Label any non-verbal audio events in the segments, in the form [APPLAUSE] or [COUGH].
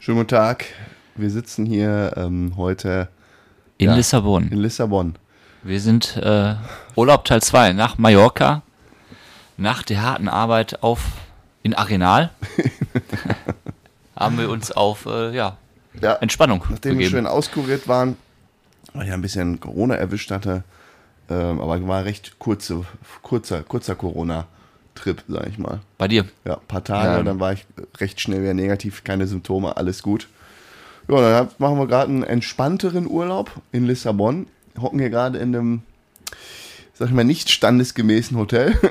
Schönen guten Tag. Wir sitzen hier ähm, heute In Ja. Lissabon. in Lissabon. Wir sind äh, Urlaub Teil 2 nach Mallorca. Nach der harten Arbeit auf in Arenal [LAUGHS] haben wir uns auf äh, ja, Ja, Entspannung nachdem wir begeben. schön auskuriert waren, weil ich ein bisschen Corona erwischt hatte, ähm, aber war recht kurze, kurzer, kurzer Corona-Trip, sag ich mal. Bei dir. Ja, ein paar Tage, Ja. dann war ich recht schnell wieder negativ, keine Symptome, alles gut. Ja, dann machen wir gerade einen entspannteren Urlaub in Lissabon. Hocken hier gerade in einem, sag ich mal, nicht standesgemäßen Hotel. [LAUGHS]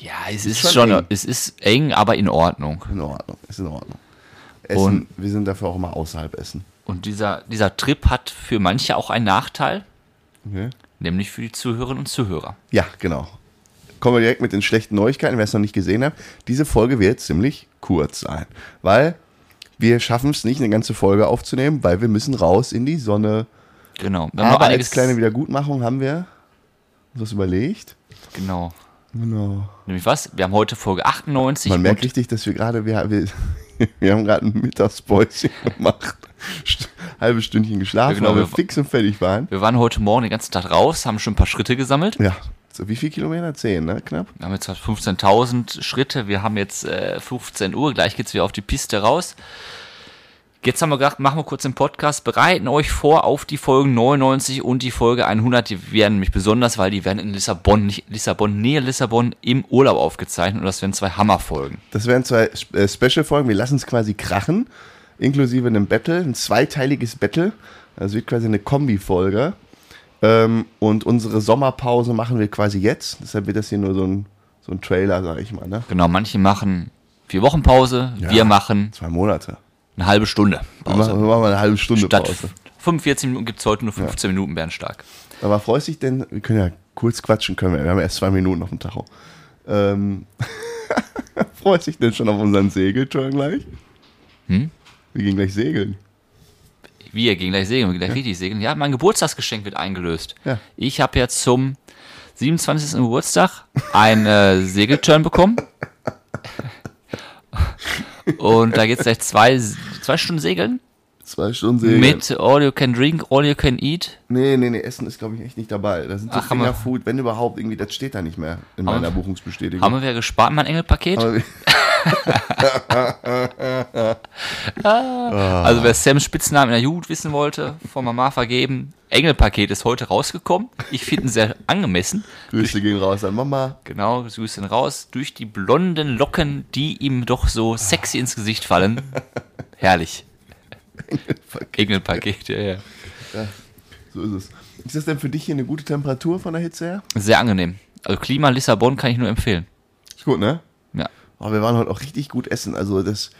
Ja, es ist, schon schon, eng. es ist eng, aber in Ordnung. in Ordnung, ist in Ordnung. Essen, Und- wir sind dafür auch immer außerhalb essen. Und dieser, dieser Trip hat für manche auch einen Nachteil, Okay. nämlich für die Zuhörerinnen und Zuhörer. Ja, genau. Kommen wir direkt mit den schlechten Neuigkeiten, wer es noch nicht gesehen hat. Diese Folge wird ziemlich kurz sein, weil wir schaffen es nicht, eine ganze Folge aufzunehmen, weil wir müssen raus in die Sonne. Genau. Wir Aber als kleine Wiedergutmachung haben wir uns was überlegt. genau. Genau. Nämlich was? Wir haben heute Folge 98. Man merkt richtig, dass wir gerade, wir, wir, [LAUGHS] wir haben gerade ein Mittagspäuschen [LAUGHS] gemacht. St halbe Stündchen geschlafen, Ja, genau, weil wir wir- fix und fertig waren. wir waren heute Morgen den ganzen Tag raus, haben schon ein paar Schritte gesammelt. Ja, so wie viel Kilometer? Zehn, ne? Knapp? Wir haben jetzt halt 15.000 Schritte. Wir haben jetzt äh, 15 Uhr. Gleich geht's wieder auf die Piste raus. Jetzt haben wir gedacht, machen wir kurz den Podcast. Bereiten euch vor auf die Folgen 99 und die Folge 100. Die werden nämlich besonders, weil die werden in Lissabon, nicht Lissabon, Nähe Lissabon im Urlaub aufgezeichnet. Und das werden zwei Hammerfolgen. Das wären zwei äh, Special-Folgen. Wir lassen es quasi krachen, inklusive einem Battle, ein zweiteiliges Battle. Das wird quasi eine Kombi-Folge. Ähm, und unsere Sommerpause machen wir quasi jetzt. Deshalb wird das hier nur so ein, so ein Trailer, sag ich mal. Ne? Genau, manche machen vier Wochen Pause. Ja. Wir machen Zwei Monate. eine halbe Stunde Wir machen, Pause. wir machen eine halbe Stunde Statt Pause. 45 Minuten gibt's heute nur 15 Minuten Bernstark. Aber freust dich denn, wir können ja kurz quatschen, können wir. Wir haben erst zwei Minuten auf dem Tacho. Ähm, [LAUGHS] freust dich denn schon auf unseren Segelturn gleich? Hm? Wir gehen gleich segeln. Wir gehen gleich segeln, wir gehen gleich richtig segeln. Ja, mein Geburtstagsgeschenk wird eingelöst. Ja. Ich habe jetzt zum 27. Geburtstag einen äh, Segelturn bekommen. Und da geht's gleich zwei, zwei Stunden segeln. Zwei Stunden segeln. Mit All You Can Drink, All You Can Eat. Nee, nee, nee, Essen ist, glaube ich, echt nicht dabei. Da sind so Ach, Fingerfood, wenn überhaupt, irgendwie, das steht da nicht mehr in Haben meiner Buchungsbestätigung. Haben wir gespart, mein Engelpaket. [LAUGHS] Wir- Also wer Sams Spitznamen in der Jugend wissen wollte, von Mama vergeben. Engelpaket ist heute rausgekommen. Ich finde ihn sehr angemessen. Grüße gehen raus an Mama. Genau, Grüße ihn raus. Durch die blonden Locken, die ihm doch so sexy ins Gesicht fallen. Herrlich. Engelpaket, ja, ja. So ist es. Ist das denn für dich hier eine gute Temperatur von der Hitze her? Sehr angenehm. Also Klima Lissabon kann ich nur empfehlen. Ist gut, ne? Aber wir waren heute auch richtig gut essen. Also das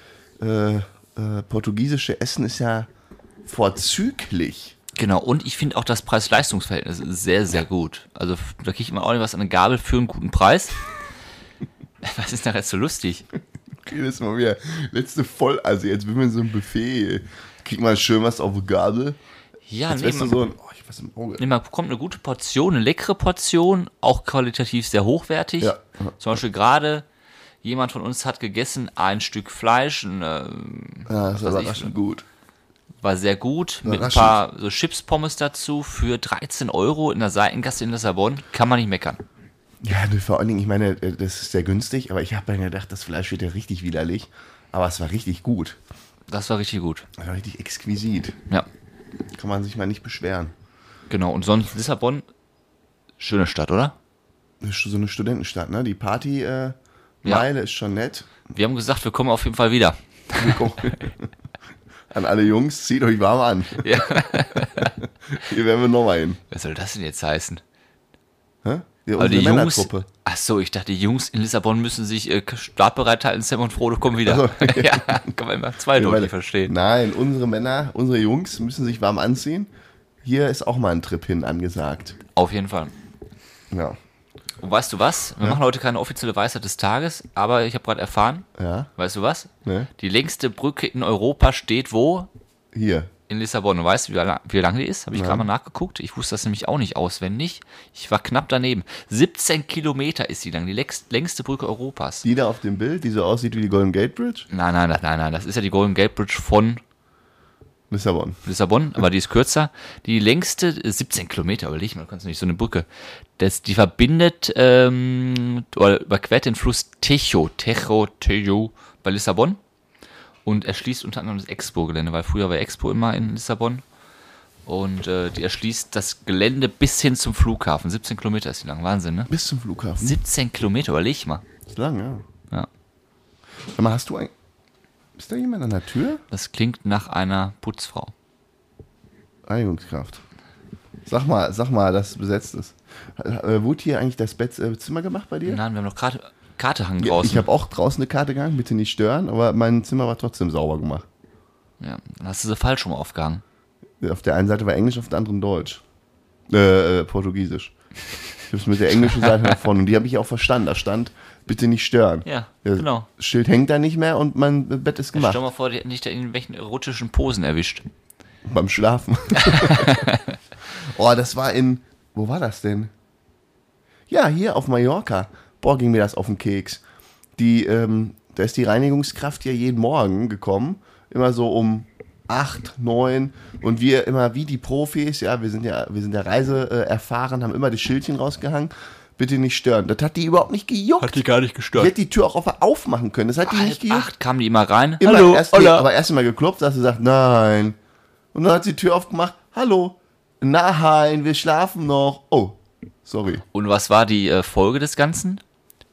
äh, äh, portugiesische Essen ist ja vorzüglich. Genau, und ich finde auch das Preis-Leistungs-Verhältnis sehr, sehr gut. Also da kriegt man auch nicht was an eine Gabel für einen guten Preis. [LAUGHS] Was ist da jetzt so lustig? Jedes Mal wieder letzte voll, also jetzt bin wir in so einem Buffet. Kriegt man schön was auf die Gabel. Ja, Jetzt nee, man, so ein, oh, ich weiß im Auge. nee, man bekommt eine gute Portion, eine leckere Portion, auch qualitativ sehr hochwertig. Ja. Zum Beispiel gerade jemand von uns hat gegessen ein Stück Fleisch, ein, äh, Ja, das war ich, gut. war sehr gut, mit ein paar so Chips-Pommes dazu für 13 Euro in der Seitengasse in Lissabon. Kann man nicht meckern. Ja, vor allen Dingen, ich meine, äh, das ist sehr günstig, aber ich habe mir gedacht, das Fleisch wird ja richtig widerlich. Aber es war richtig gut. Das war richtig gut. Es war richtig exquisit. Ja, Kann man sich mal nicht beschweren. genau. Und sonst Lissabon, schöne Stadt, oder? Das ist so eine Studentenstadt, ne? Die Party äh, Ja. Meile ist schon nett. Wir haben gesagt, wir kommen auf jeden Fall wieder. [LAUGHS] An alle Jungs, zieht euch warm an. Ja. [LAUGHS] Hier werden wir nochmal hin. Was soll das denn jetzt heißen? Hä? Ja, unsere die Jungs. Ach so, ich dachte, die Jungs in Lissabon müssen sich äh, startbereit halten. Sam und Frodo kommen wieder. Ach so, [LAUGHS] ja, kann man immer zweideutig Weil- verstehen. Nein, unsere Männer, unsere Jungs müssen sich warm anziehen. Hier ist auch mal ein Trip hin angesagt. Auf jeden Fall. Ja. Und weißt du was? Wir machen heute keine offizielle Weisheit des Tages, aber ich habe gerade erfahren, Ja, weißt du was? ne? Die längste Brücke in Europa steht wo? Hier. In Lissabon. Und weißt du, wie, la- wie lange die ist? Habe ich gerade mal nachgeguckt. Ich wusste das nämlich auch nicht auswendig. Ich war knapp daneben. 17 Kilometer ist die lang, die längst, längste Brücke Europas. Die da auf dem Bild, die so aussieht wie die Golden Gate Bridge? Nein, nein, nein, nein, nein. Das ist ja die Golden Gate Bridge von Lissabon. Lissabon, aber die ist kürzer. Die längste, äh, 17 Kilometer, überleg mal, du kannst nicht so eine Brücke. Das, die verbindet, ähm, oder überquert den Fluss Tejo, Tejo, Tejo bei Lissabon und erschließt unter anderem das Expo-Gelände, weil früher war Expo immer in Lissabon. Und äh, die erschließt das Gelände bis hin zum Flughafen. 17 Kilometer ist die lang, Wahnsinn, ne? Bis zum Flughafen. 17 Kilometer, überleg mal. Ist lang, ja. Ja. Sag mal, hast du ein. Ist da jemand an der Tür? Das klingt nach einer Putzfrau. Reinigungskraft. Sag mal, sag mal, dass es besetzt ist. Äh, wurde hier eigentlich das Bett, äh, Zimmer gemacht bei dir? Nein, wir haben noch Karte hangen Ja, draußen. ich habe auch draußen eine Karte gegangen, bitte nicht stören, aber mein Zimmer war trotzdem sauber gemacht. ja, dann hast du sie falsch rum aufgehangen. Auf der einen Seite war Englisch, auf der anderen Deutsch. Äh, äh Portugiesisch. [LAUGHS] Ich habe es mit der englischen Seite [LAUGHS] nach vorne und die habe ich auch verstanden. Da stand, bitte nicht stören. Ja, Das genau. Schild hängt da nicht mehr und mein Bett ist Stell gemacht. dir mal vor, die hätten dich da in irgendwelchen erotischen Posen erwischt. Beim Schlafen. [LAUGHS] oh, das war in. Wo war das denn? Ja, hier auf Mallorca. Boah, ging mir das auf den Keks. Die, ähm, da ist die Reinigungskraft ja jeden Morgen gekommen. Immer so um 8, 9. Und wir immer wie die Profis, ja, wir sind ja, wir sind ja Reise äh, erfahren, haben immer das Schildchen rausgehangen. Bitte nicht stören. Das hat die überhaupt nicht gejuckt. die gar nicht Die gestört. hätte die Tür auch auf- aufmachen können. Das hat die nicht Halb gejuckt. acht kamen die immer rein. Immer Hallo, erst, nee, aber erst mal geklopft, dass sie sagt, nein. Und dann hat sie die Tür aufgemacht, hallo, nein, wir schlafen noch. Oh, sorry. Und was war die äh, Folge des Ganzen?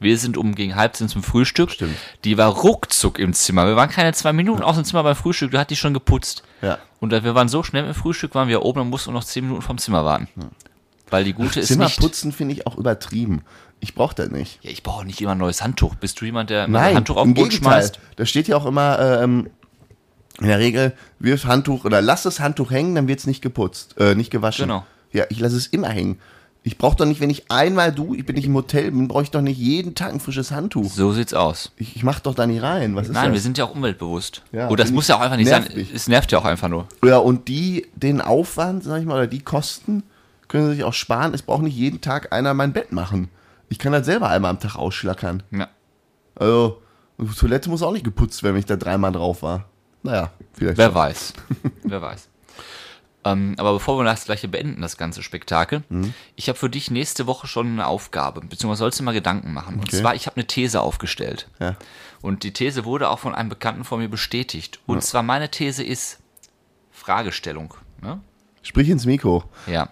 Wir sind um gegen halb zehn zum Frühstück. Stimmt. Die war ruckzuck im Zimmer. Wir waren keine zwei Minuten aus dem Zimmer beim Frühstück. Da hat die schon geputzt. Ja. Und äh, wir waren so schnell im Frühstück, waren wir oben und mussten noch zehn Minuten vom Zimmer warten. Weil die gute ist Zimmer nicht. putzen finde ich auch übertrieben. Ich brauche das nicht. Ja, ich brauche nicht immer ein neues Handtuch. Bist du jemand, der Nein, ein Handtuch auf den Boden schmeißt? Da steht ja auch immer ähm, in der Regel, wirf Handtuch oder lass das Handtuch hängen, dann wird es nicht geputzt, äh, nicht gewaschen. Genau. Ja, ich lasse es immer hängen. Ich brauche doch nicht, wenn ich einmal du, ich bin nicht im Hotel bin, brauche ich doch nicht jeden Tag ein frisches Handtuch. So sieht's aus. Ich, ich mache doch da nicht rein. Was ist Nein, das? wir sind ja auch umweltbewusst. Ja, und das muss ja auch einfach nicht sein. nervig. Es nervt ja auch einfach nur. Ja, und die, den Aufwand, sag ich mal, oder die Kosten können sie sich auch sparen. Es braucht nicht jeden Tag einer mein Bett machen. Ich kann das selber einmal am Tag ausschlackern. Ja. Also, die Toilette muss auch nicht geputzt werden, wenn ich da dreimal drauf war. Naja, vielleicht. Wer weiß. Wer weiß. [LAUGHS] Ähm, aber bevor wir das gleiche beenden, das ganze Spektakel, Mhm. ich habe für dich nächste Woche schon eine Aufgabe, beziehungsweise sollst du mal Gedanken machen. Und Okay. zwar, ich habe eine These aufgestellt. Ja. Und die These wurde auch von einem Bekannten von mir bestätigt. Und zwar meine These ist Fragestellung. Ne? Sprich ins Mikro. Ja.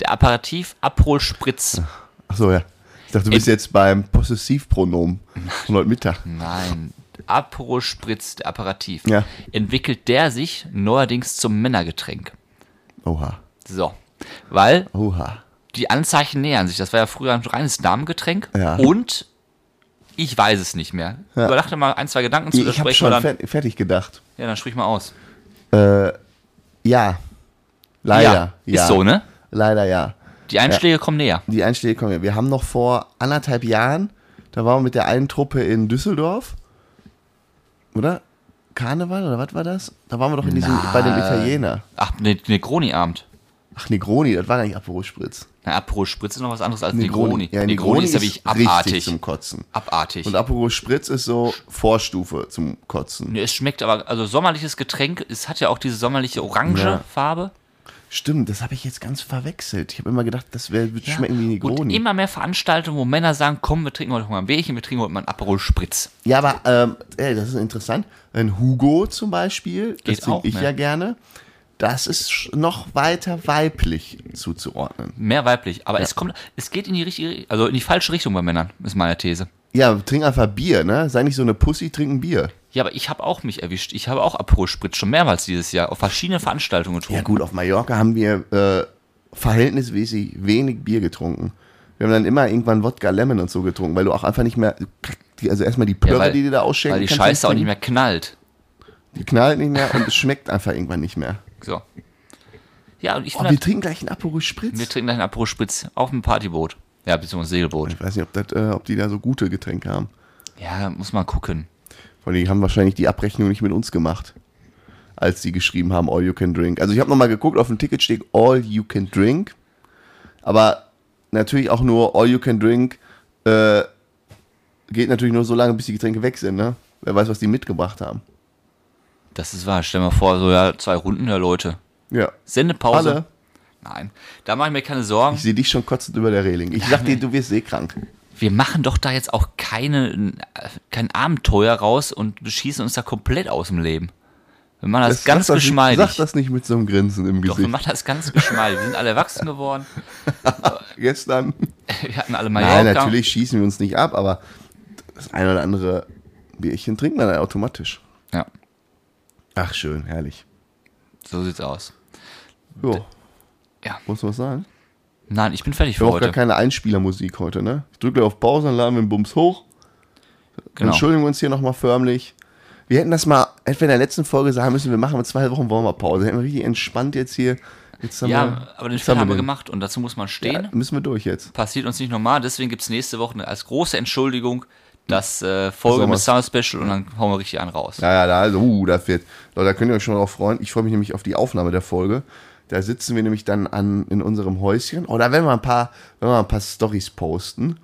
Der Apparativ Abholspritz. Achso, ja. Ich dachte, du bist jetzt beim Possessivpronomen von heute Mittag. Nein. Abholspritz, der Apparativ. Ja. Entwickelt der sich neuerdings zum Männergetränk. Oha. So. Weil Oha. die Anzeichen nähern sich. Das war ja früher ein reines Damengetränk. Ja. Und ich weiß es nicht mehr. Ja. Überdachte mal ein, zwei Gedanken zu, Ich habe schon dann. fer fertig gedacht. Ja, dann sprich mal aus. Äh, ja. Leider. Ja. Ist so, ne? Leider ja. Die Einschläge kommen näher. Die Einschläge kommen ja. Wir haben noch vor anderthalb Jahren, da waren wir mit der einen Truppe in Düsseldorf. Oder? Karneval oder was war das? Da waren wir doch in diesem, bei dem Italiener. Ach, ne, Negroni-Abend. Ach, Negroni, das war gar nicht Aperol Spritz. Na, Aperol Spritz ist noch was anderes als Negroni. Ja, Negroni, ist ja wirklich richtig abartig. zum Kotzen. Abartig. Und Aperol Spritz ist so Vorstufe zum Kotzen. Nee, es schmeckt aber, also sommerliches Getränk, es hat ja auch diese sommerliche orange Ja. Farbe. Stimmt, das habe ich jetzt ganz verwechselt. Ich habe immer gedacht, das wär, wird schmecken wie Und Negroni. immer mehr Veranstaltungen, wo Männer sagen, komm, wir trinken heute mal ein Bierchen, wir trinken heute mal ein Aperol Spritz. Ja, aber ähm, ey, das ist interessant. Ein Hugo zum Beispiel, das Geht trinke auch, ich ne? ja gerne. Das ist noch weiter weiblich zuzuordnen. Mehr weiblich. Aber es kommt, es geht in die richtige, also in die falsche Richtung bei Männern, ist meine These. Ja, trink einfach Bier, ne? Sei nicht so eine Pussy, trink ein Bier. Ja, aber ich habe auch mich erwischt. Ich habe auch Aperol Spritz schon mehrmals dieses Jahr auf verschiedenen Veranstaltungen getrunken. Ja gut, auf Mallorca haben wir äh, verhältnismäßig wenig Bier getrunken. Wir haben dann immer irgendwann Wodka Lemon und so getrunken, weil du auch einfach nicht mehr, also erstmal die Plörre, weil, die dir da ausschenken weil die Scheiße auch nicht mehr knallt. Die knallt nicht mehr und es schmeckt einfach irgendwann nicht mehr. So. Ja, und ich Oh, wir trinken gleich einen Aperol Spritz. wir trinken gleich ein Aperol Spritz auf dem Partyboot. Ja, beziehungsweise Segelboot. ich weiß nicht, ob, das, äh, ob die da so gute Getränke haben. Ja, muss man gucken. Weil die haben wahrscheinlich die Abrechnung nicht mit uns gemacht. als die geschrieben haben, All You Can Drink. Also ich habe nochmal geguckt, auf dem Ticket steht All You Can Drink, aber natürlich auch nur All You Can Drink äh, geht natürlich nur so lange, bis die Getränke weg sind, ne? Wer weiß, was die mitgebracht haben. Das ist wahr. Stell mal vor, so ja, zwei Runden der Leute. Ja. Sendepause. Alle. Nein, da mache ich mir keine Sorgen. Ich sehe dich schon kotzend über der Reling. Ich sag dir, du wirst seekrank. Wir machen doch da jetzt auch keine, kein Abenteuer raus und beschießen uns da komplett aus dem Leben. Wir machen das, ganz sag geschmeidig. Nicht, sag das nicht mit so einem Grinsen im doch, wir Gesicht. machen das ganz geschmeidig. Wir sind alle erwachsen geworden. [LAUGHS] Gestern. Wir hatten alle Mallorca. Nein, natürlich schießen wir uns nicht ab, aber das eine oder andere Bierchen trinkt man dann automatisch. Ja, Ach, schön, herrlich. so sieht's aus. Jo, Ja. muss man was sagen? Nein, ich bin fertig für gar heute. keine Einspielermusik heute, ne? Ich drücke auf Pause, dann laden wir den Bums hoch. Genau. Entschuldigen wir uns hier nochmal förmlich. Wir hätten das mal etwa in der letzten Folge sagen müssen, wir machen mit zwei Wochen Warm-Up-Pause. Hätten wir richtig entspannt jetzt hier. Jetzt haben Ja, wir, aber den Fehler haben wir den. gemacht und dazu muss man stehen. Ja, müssen wir durch jetzt. Passiert uns nicht normal, deswegen gibt's nächste Woche als große Entschuldigung das äh, Folge mit Summer Special und dann hauen wir richtig einen raus. Ja, ja, da, also, uh, das wird. Leute, da könnt ihr euch schon drauf freuen. Ich freue mich nämlich auf die Aufnahme der Folge. Da sitzen wir nämlich dann an, in unserem Häuschen. Da werden wir ein paar, wir ein paar Stories posten.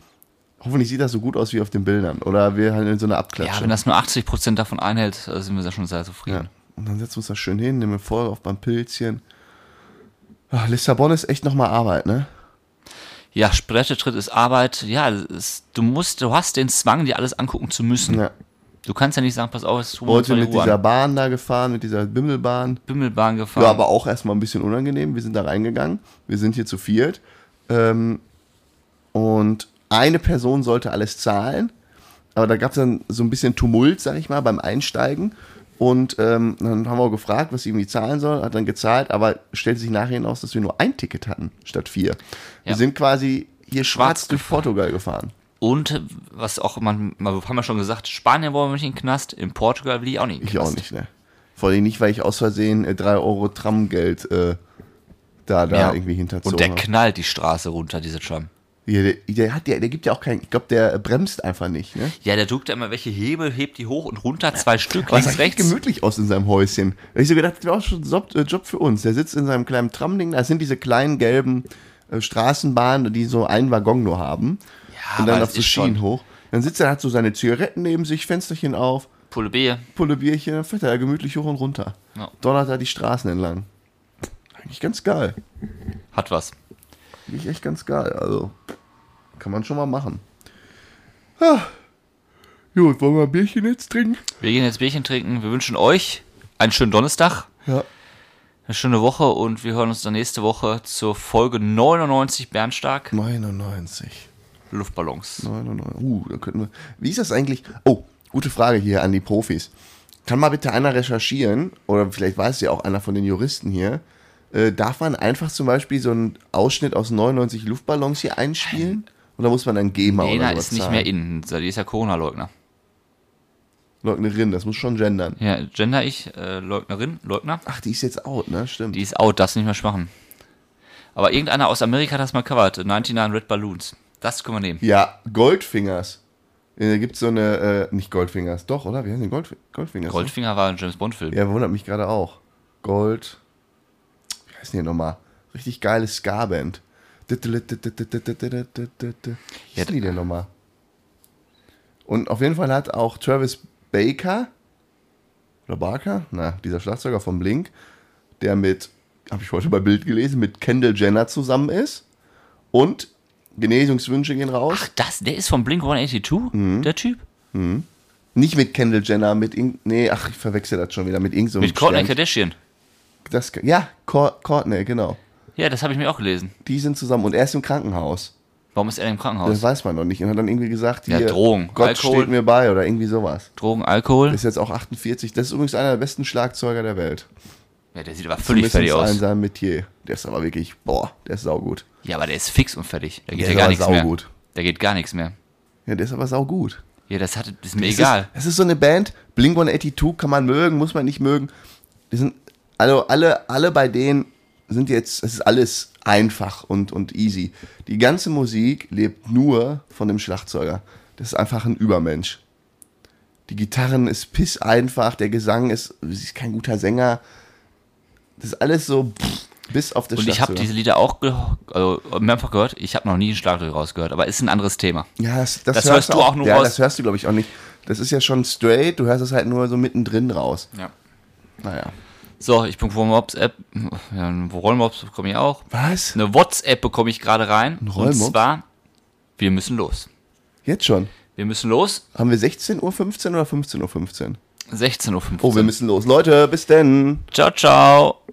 Hoffentlich sieht das so gut aus wie auf den Bildern. Oder wir halt in so einer Abklatsche. Ja, wenn das nur 80% davon einhält, äh, sind wir da schon sehr zufrieden. Ja. Und dann setzen wir uns da schön hin, nehmen wir voll auf beim Pilzchen. Ach, Lissabon ist echt nochmal Arbeit, ne? Ja, Sprettetritt ist Arbeit. Ja, es, du musst, du hast den Zwang, dir alles angucken zu müssen. Ja. Du kannst ja nicht sagen, pass auf, es wir uns Heute mit dieser an. Bahn da gefahren, mit dieser Bimmelbahn. Bimmelbahn gefahren. Ja, aber auch erstmal ein bisschen unangenehm. Wir sind da reingegangen. Wir sind hier zu viert. Ähm, und eine Person sollte alles zahlen. Aber da gab es dann so ein bisschen Tumult, sag ich mal, beim Einsteigen. Und ähm, dann haben wir auch gefragt, was sie irgendwie zahlen soll, hat dann gezahlt, aber stellte sich nachher hinaus, dass wir nur ein Ticket hatten, statt vier. Wir Ja. sind quasi hier schwarz Schwarz durch Portugal gefahren. Und was auch man, haben wir schon gesagt, Spanien wollen wir nicht in den Knast, in Portugal will ich auch nicht in den Ich auch Knast. nicht, ne? Vor allem nicht, weil ich aus Versehen äh, 3 Euro Tramgeld äh, da, da Ja. irgendwie hinterzogen Und der habe. knallt die Straße runter, diese Tram. Ja, der, der, hat, der, der gibt ja auch keinen, ich glaube, der bremst einfach nicht, ne? Ja, der drückt ja immer welche Hebel, hebt die hoch und runter, zwei Stück, links, echt rechts. gemütlich aus in seinem Häuschen. Da ich so gedacht, das wäre auch schon ein Job, äh, Job für uns. Der sitzt in seinem kleinen Tramding, da sind diese kleinen gelben äh, Straßenbahnen, die so einen Waggon nur haben. Ja, und dann auf so ist Schienen hoch. Dann sitzt er, hat so seine Zigaretten neben sich, Fensterchen auf, Pulle B. Pulle Bierchen, dann fährt er gemütlich hoch und runter. Ja. Donnert da die Straßen entlang. Eigentlich ganz geil. Hat was. Eigentlich echt ganz geil. Also, kann man schon mal machen. Ah. Gut, wollen wir ein Bierchen jetzt trinken? Wir gehen jetzt Bierchen trinken. Wir wünschen euch einen schönen Donnerstag, Ja. eine schöne Woche und wir hören uns dann nächste Woche zur Folge 99 Bernstark 99. Luftballons. 99. Uh, da könnten wir. Wie ist das eigentlich? Oh, gute Frage hier an die Profis. Kann mal bitte einer recherchieren, oder vielleicht weiß ja auch einer von den Juristen hier, äh, darf man einfach zum Beispiel so einen Ausschnitt aus 99 Luftballons hier einspielen? Oder muss man dann GEMA Lena oder sowas ist nicht zahlen? mehr in. Die ist ja Corona-Leugner. Leugnerin, das muss schon gendern. Ja, gender ich, äh, Leugnerin, Leugner. Ach, die ist jetzt out, ne? Stimmt. Die ist out, darfst du nicht mehr machen. Aber irgendeiner aus Amerika hat das mal covered. 99 Red Balloons. Das können wir nehmen. Ja, Goldfingers. Äh, Da gibt es so eine, äh, nicht Goldfingers, doch, oder? Wie heißen die Gold, Goldfingers? ne? Goldfinger war ein James Bond-Film. Ja, wundert mich gerade auch. Gold. Wie heißt die denn nochmal? Richtig geiles Ska-Band. Wie heißen die denn nochmal? Und auf jeden Fall hat auch Travis Baker oder Barker, na, dieser Schlagzeuger von Blink, der mit, habe ich heute bei Bild gelesen, mit Kendall Jenner zusammen ist. Und Genesungswünsche gehen raus. Ach, das, der ist von Blink 182, der Typ? Nicht mit Kendall Jenner, mit irgend, nee, ach, ich verwechsel das schon wieder mit irgend so Mit Courtney Stern- Kardashian. Das, ja, Cour- Courtney, genau. Ja, das habe ich mir auch gelesen. Die sind zusammen und er ist im Krankenhaus. Warum ist er im Das Krankenhaus? weiß man noch nicht. Und hat dann irgendwie gesagt, Ja, hier, Drogen, Gott Alkohol. steht mir bei oder irgendwie sowas. Drogen, Alkohol. Ist jetzt auch 48. Das ist übrigens einer der besten Schlagzeuger der Welt. Ja, der sieht aber völlig fertig Zumindest in aus. seinem Metier. Der ist aber wirklich, boah, der ist saugut. Ja, aber der ist fix und fertig. Da geht Der ja gar nichts mehr. Da geht gar nichts mehr. Ja, der ist aber saugut. Ja, das hat, ist mir Es egal. Ist, es ist so eine Band, Blink 182 kann man mögen, muss man nicht mögen. Die sind, also alle, alle bei denen sind jetzt, es ist alles einfach und, und easy. Die ganze Musik lebt nur von dem Schlagzeuger. Das ist einfach ein Übermensch. Die Gitarren ist piss einfach, der Gesang ist, sie ist kein guter Sänger. Das ist alles so pff, bis auf das Und ich habe diese Lieder auch also, mehrfach gehört. Ich habe noch nie ein Schlagzeug rausgehört, aber ist ein anderes Thema. Ja, das, das, Das hörst hörst du auch nur Ja, raus? das hörst du, glaube ich, auch nicht. Das ist ja schon straight, du hörst es halt nur so mittendrin raus. Ja. Naja. So, ich bin von WhatsApp. Ja, ein Rollmops bekomme ich auch. Was? Eine WhatsApp bekomme ich gerade rein. Und Rollmops? zwar, wir müssen los. Jetzt schon. Wir müssen los. Haben wir 16.15 Uhr oder 15.15 Uhr? 16.15 Uhr. Oh, wir müssen los. Leute, bis denn. Ciao, ciao.